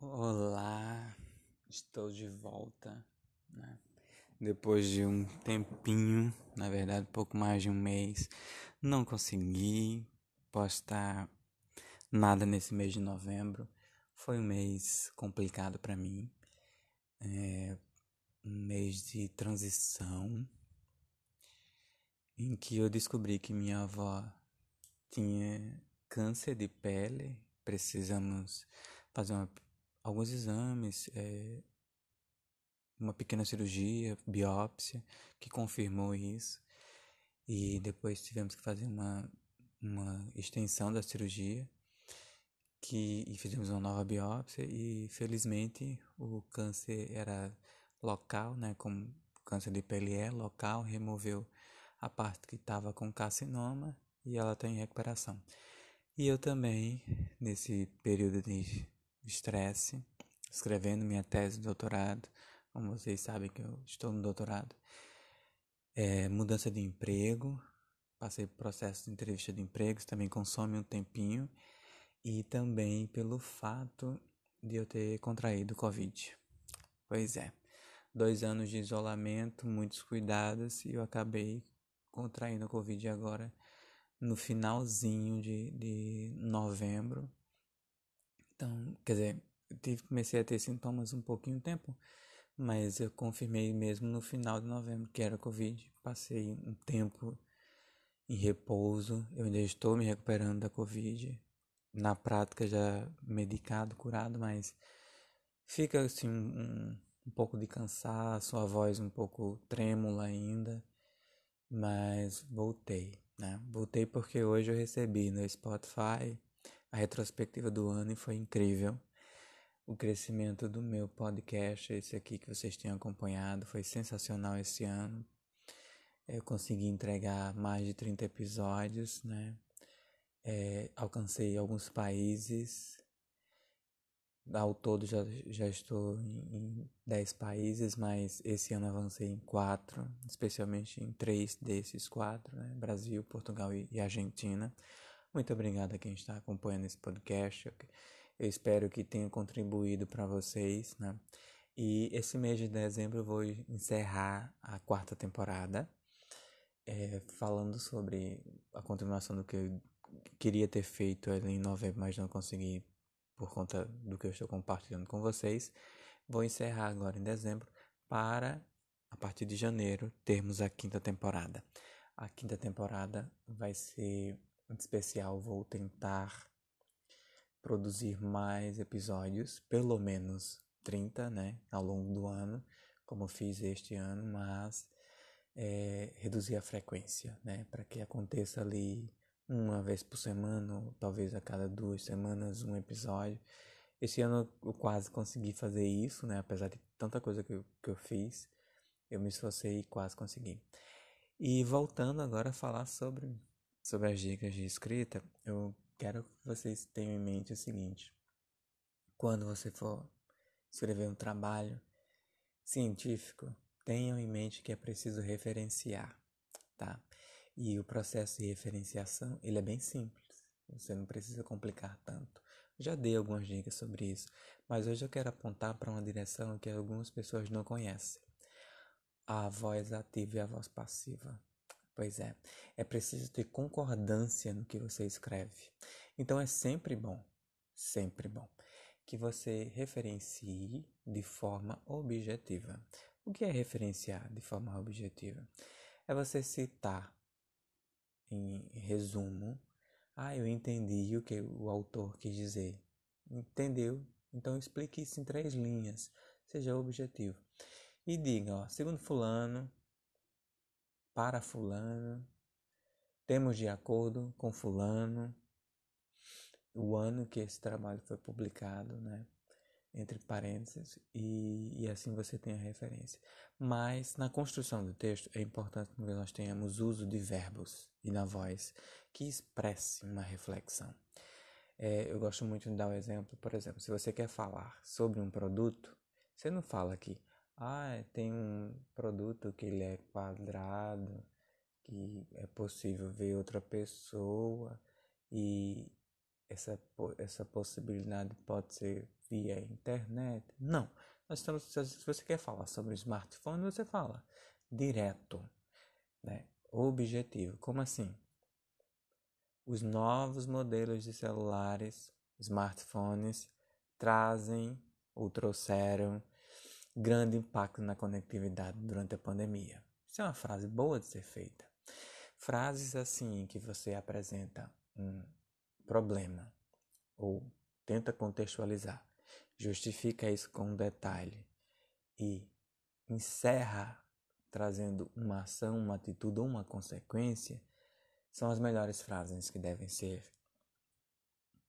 Olá, estou de volta, né? Depois de um tempinho, na verdade, pouco mais de um mês, não consegui postar nada nesse mês de novembro. Foi um mês complicado para mim, é um mês de transição, em que eu descobri que minha avó tinha câncer de pele. Precisamos fazer uma alguns exames, é, uma pequena cirurgia, biópsia, que confirmou isso. E depois tivemos que fazer uma, uma extensão da cirurgia que, e fizemos uma nova biópsia e felizmente o câncer era local, né, como câncer de pele é local, removeu a parte que estava com carcinoma e ela está em recuperação. E eu também, nesse período de estresse, escrevendo minha tese de doutorado, como vocês sabem que eu estou no doutorado, é, mudança de emprego, passei por processo de entrevista de emprego, também consome um tempinho, e também pelo fato de eu ter contraído Covid. Pois é, dois anos de isolamento, muitos cuidados, e eu acabei contraindo Covid agora no finalzinho de, de novembro. Então, quer dizer, tive, comecei a ter sintomas um pouquinho tempo, mas eu confirmei mesmo no final de novembro que era Covid. Passei um tempo em repouso, eu ainda estou me recuperando da Covid. Na prática já medicado, curado, mas fica assim um, um pouco de cansaço, a voz um pouco trêmula ainda, mas voltei, né? Voltei porque hoje eu recebi no Spotify a retrospectiva do ano foi incrível. O crescimento do meu podcast, esse aqui que vocês têm acompanhado, foi sensacional esse ano. Eu consegui entregar mais de 30 episódios, né? É, alcancei alguns países. Ao todo já, já estou em, em 10 países, mas esse ano avancei em 4, especialmente em 3 desses 4, né? Brasil, Portugal e, e Argentina. Muito obrigado a quem está acompanhando esse podcast. Eu espero que tenha contribuído para vocês, né? E esse mês de dezembro eu vou encerrar a quarta temporada, é, falando sobre a continuação do que eu queria ter feito em novembro, mas não consegui por conta do que eu estou compartilhando com vocês. Vou encerrar agora em dezembro para, a partir de janeiro, termos a quinta temporada. A quinta temporada vai ser em especial, vou tentar produzir mais episódios, pelo menos 30, né, ao longo do ano, como fiz este ano, mas é, reduzir a frequência, né, para que aconteça ali uma vez por semana, ou talvez a cada duas semanas, um episódio. Esse ano eu quase consegui fazer isso, né, apesar de tanta coisa que eu, que eu fiz, eu me esforcei e quase consegui. E voltando agora a falar sobre sobre as dicas de escrita, eu quero que vocês tenham em mente o seguinte: quando você for escrever um trabalho científico, tenham em mente que é preciso referenciar, tá? E o processo de referenciação, ele é bem simples. Você não precisa complicar tanto. Já dei algumas dicas sobre isso, mas hoje eu quero apontar para uma direção que algumas pessoas não conhecem. A voz ativa e a voz passiva. Pois é, é preciso ter concordância no que você escreve. Então é sempre bom, sempre bom, que você referencie de forma objetiva. O que é referenciar de forma objetiva? É você citar, em resumo, ah, eu entendi o que o autor quis dizer. Entendeu? Então explique isso em três linhas. Seja objetivo. E diga, ó, segundo fulano, para Fulano, temos de acordo com Fulano o ano que esse trabalho foi publicado, né? Entre parênteses, e, e assim você tem a referência. Mas na construção do texto é importante que nós tenhamos uso de verbos e na voz que expresse uma reflexão. É, eu gosto muito de dar o um exemplo, por exemplo, se você quer falar sobre um produto, você não fala aqui, ah, tem um produto que ele é quadrado, que é possível ver outra pessoa e essa, essa possibilidade pode ser via internet? Não. Nós estamos, se você quer falar sobre smartphone, você fala direto, né? Objetivo. Como assim? Os novos modelos de celulares, smartphones, trazem ou trouxeram grande impacto na conectividade durante a pandemia. Isso é uma frase boa de ser feita. Frases assim que você apresenta um problema ou tenta contextualizar, justifica isso com um detalhe e encerra trazendo uma ação, uma atitude ou uma consequência, são as melhores frases que devem ser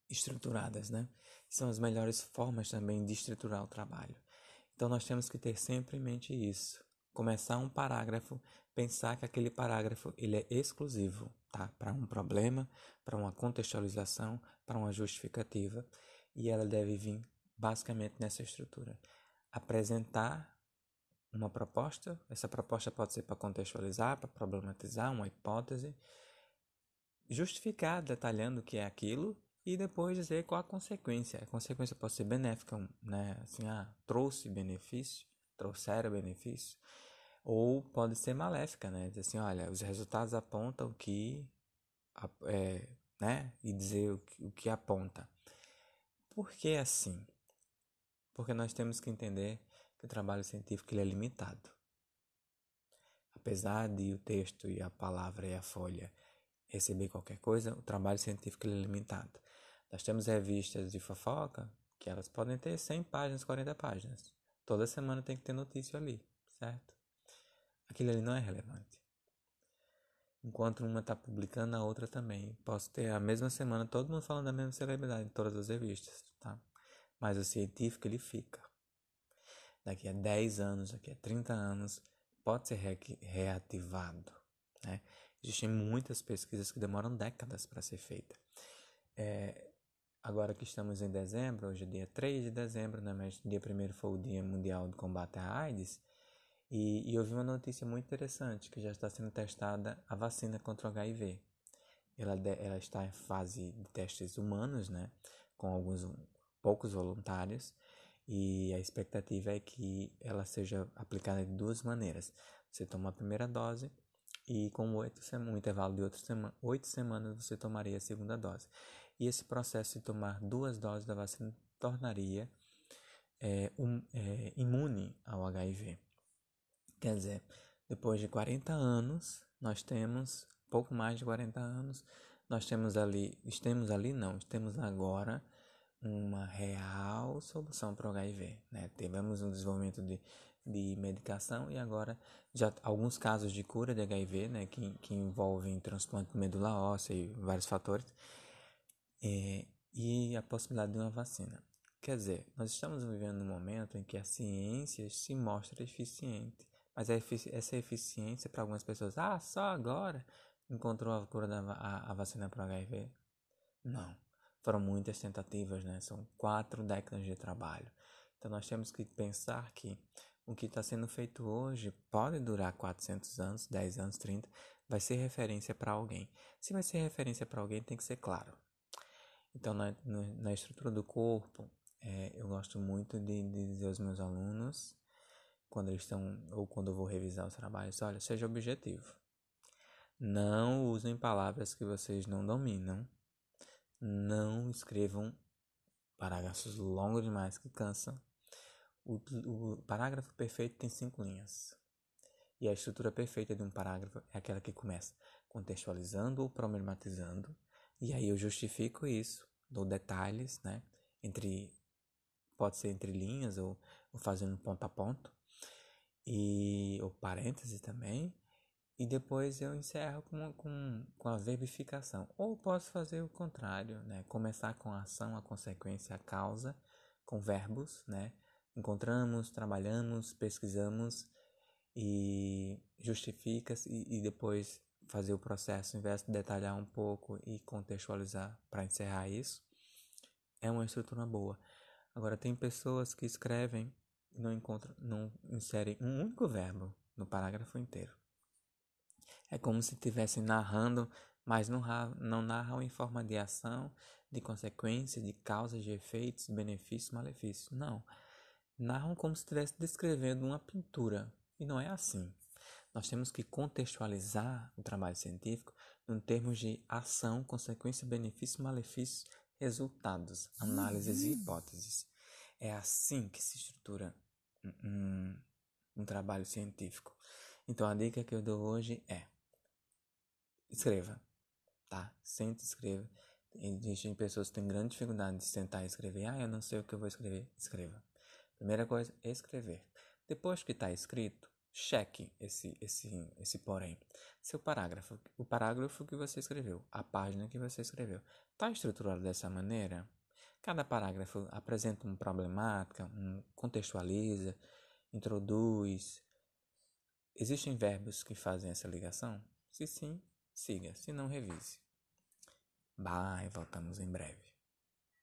estruturadas, né? São as melhores formas também de estruturar o trabalho. Então nós temos que ter sempre em mente isso. Começar um parágrafo, pensar que aquele parágrafo ele é exclusivo, tá? Para um problema, para uma contextualização, para uma justificativa, e ela deve vir basicamente nessa estrutura. Apresentar uma proposta, essa proposta pode ser para contextualizar, para problematizar uma hipótese, justificar detalhando o que é aquilo e depois dizer qual a consequência. A consequência pode ser benéfica, né? Assim, ah, trouxe benefício, trouxeram benefício, ou pode ser maléfica, né? Dizer assim, olha, os resultados apontam que, é, né? E dizer o que, o que aponta. Por que assim? Porque nós temos que entender que o trabalho científico ele é limitado. Apesar de o texto e a palavra e a folha receber qualquer coisa, o trabalho científico é limitado. Nós temos revistas de fofoca que elas podem ter 100 páginas, 40 páginas. Toda semana tem que ter notícia ali, certo? Aquilo ali não é relevante. Enquanto uma está publicando, a outra também. Posso ter a mesma semana todo mundo falando da mesma celebridade em todas as revistas, tá? Mas o científico ele fica. Daqui a 10 anos, daqui a 30 anos, pode ser re reativado, né? Existem muitas pesquisas que demoram décadas para ser feitas. É, Agora que estamos em dezembro, hoje é dia 3 de dezembro, né? Mas dia 1 foi o Dia Mundial de Combate à AIDS. E, e eu vi uma notícia muito interessante, que já está sendo testada a vacina contra o HIV. Ela, ela está em fase de testes humanos, né? Com alguns poucos voluntários. E a expectativa é que ela seja aplicada de duas maneiras. Você toma a primeira dose e com oito um intervalo de oito, sema, semanas você tomaria a segunda dose e esse processo de tomar duas doses da vacina tornaria é, um, é, imune ao HIV. Quer dizer, depois de 40 anos, nós temos, pouco mais de 40 anos, nós temos ali, estamos ali não, temos agora uma real solução para o HIV. Né? Tivemos um desenvolvimento de, de medicação e agora já alguns casos de cura de HIV, né, que, que envolvem transplante de medula óssea e vários fatores, é, e a possibilidade de uma vacina. Quer dizer, nós estamos vivendo um momento em que a ciência se mostra eficiente, mas efici essa eficiência para algumas pessoas, ah, só agora encontrou a cura da a, a vacina para HIV? Não, foram muitas tentativas, né? São quatro décadas de trabalho. Então nós temos que pensar que o que está sendo feito hoje pode durar 400 anos, 10 anos, 30, vai ser referência para alguém. Se vai ser referência para alguém, tem que ser claro. Então, na, na estrutura do corpo, é, eu gosto muito de, de, dizer aos meus alunos, quando eles estão, ou quando eu vou revisar os trabalhos, olha, seja objetivo. Não usem palavras que vocês não dominam. Não escrevam parágrafos longos demais que cansam. O, o parágrafo perfeito tem cinco linhas. E a estrutura perfeita de um parágrafo é aquela que começa contextualizando ou problematizando e aí eu justifico isso, dou detalhes, né? Entre pode ser entre linhas ou, ou fazendo ponto a ponto e ou parêntese também. E depois eu encerro com, com, com a verbificação. Ou posso fazer o contrário, né? Começar com a ação, a consequência, a causa, com verbos, né? Encontramos, trabalhamos, pesquisamos e justifica-se e, e depois fazer o processo, invés de detalhar um pouco e contextualizar para encerrar isso, é uma estrutura boa. Agora tem pessoas que escrevem e não encontram, não inserem um único verbo no parágrafo inteiro. É como se estivessem narrando, mas não, não narram em forma de ação, de consequência, de causas, de efeitos, benefícios, malefícios. Não. Narram como se estivesse descrevendo uma pintura. E não é assim. Nós temos que contextualizar o trabalho científico em termos de ação, consequência, benefício, malefício, resultados, análises e hipóteses. É assim que se estrutura um, um trabalho científico. Então a dica que eu dou hoje é escreva, tá? Sente, escreva. Existem pessoas que têm grande dificuldade de sentar e escrever. Ah, eu não sei o que eu vou escrever. Escreva. Primeira coisa, escrever. Depois que está escrito, cheque esse, esse, esse porém. Seu parágrafo, o parágrafo que você escreveu, a página que você escreveu, está estruturado dessa maneira? Cada parágrafo apresenta uma problemática, um, contextualiza, introduz. Existem verbos que fazem essa ligação? Se sim, siga. Se não, revise. Bye, voltamos em breve.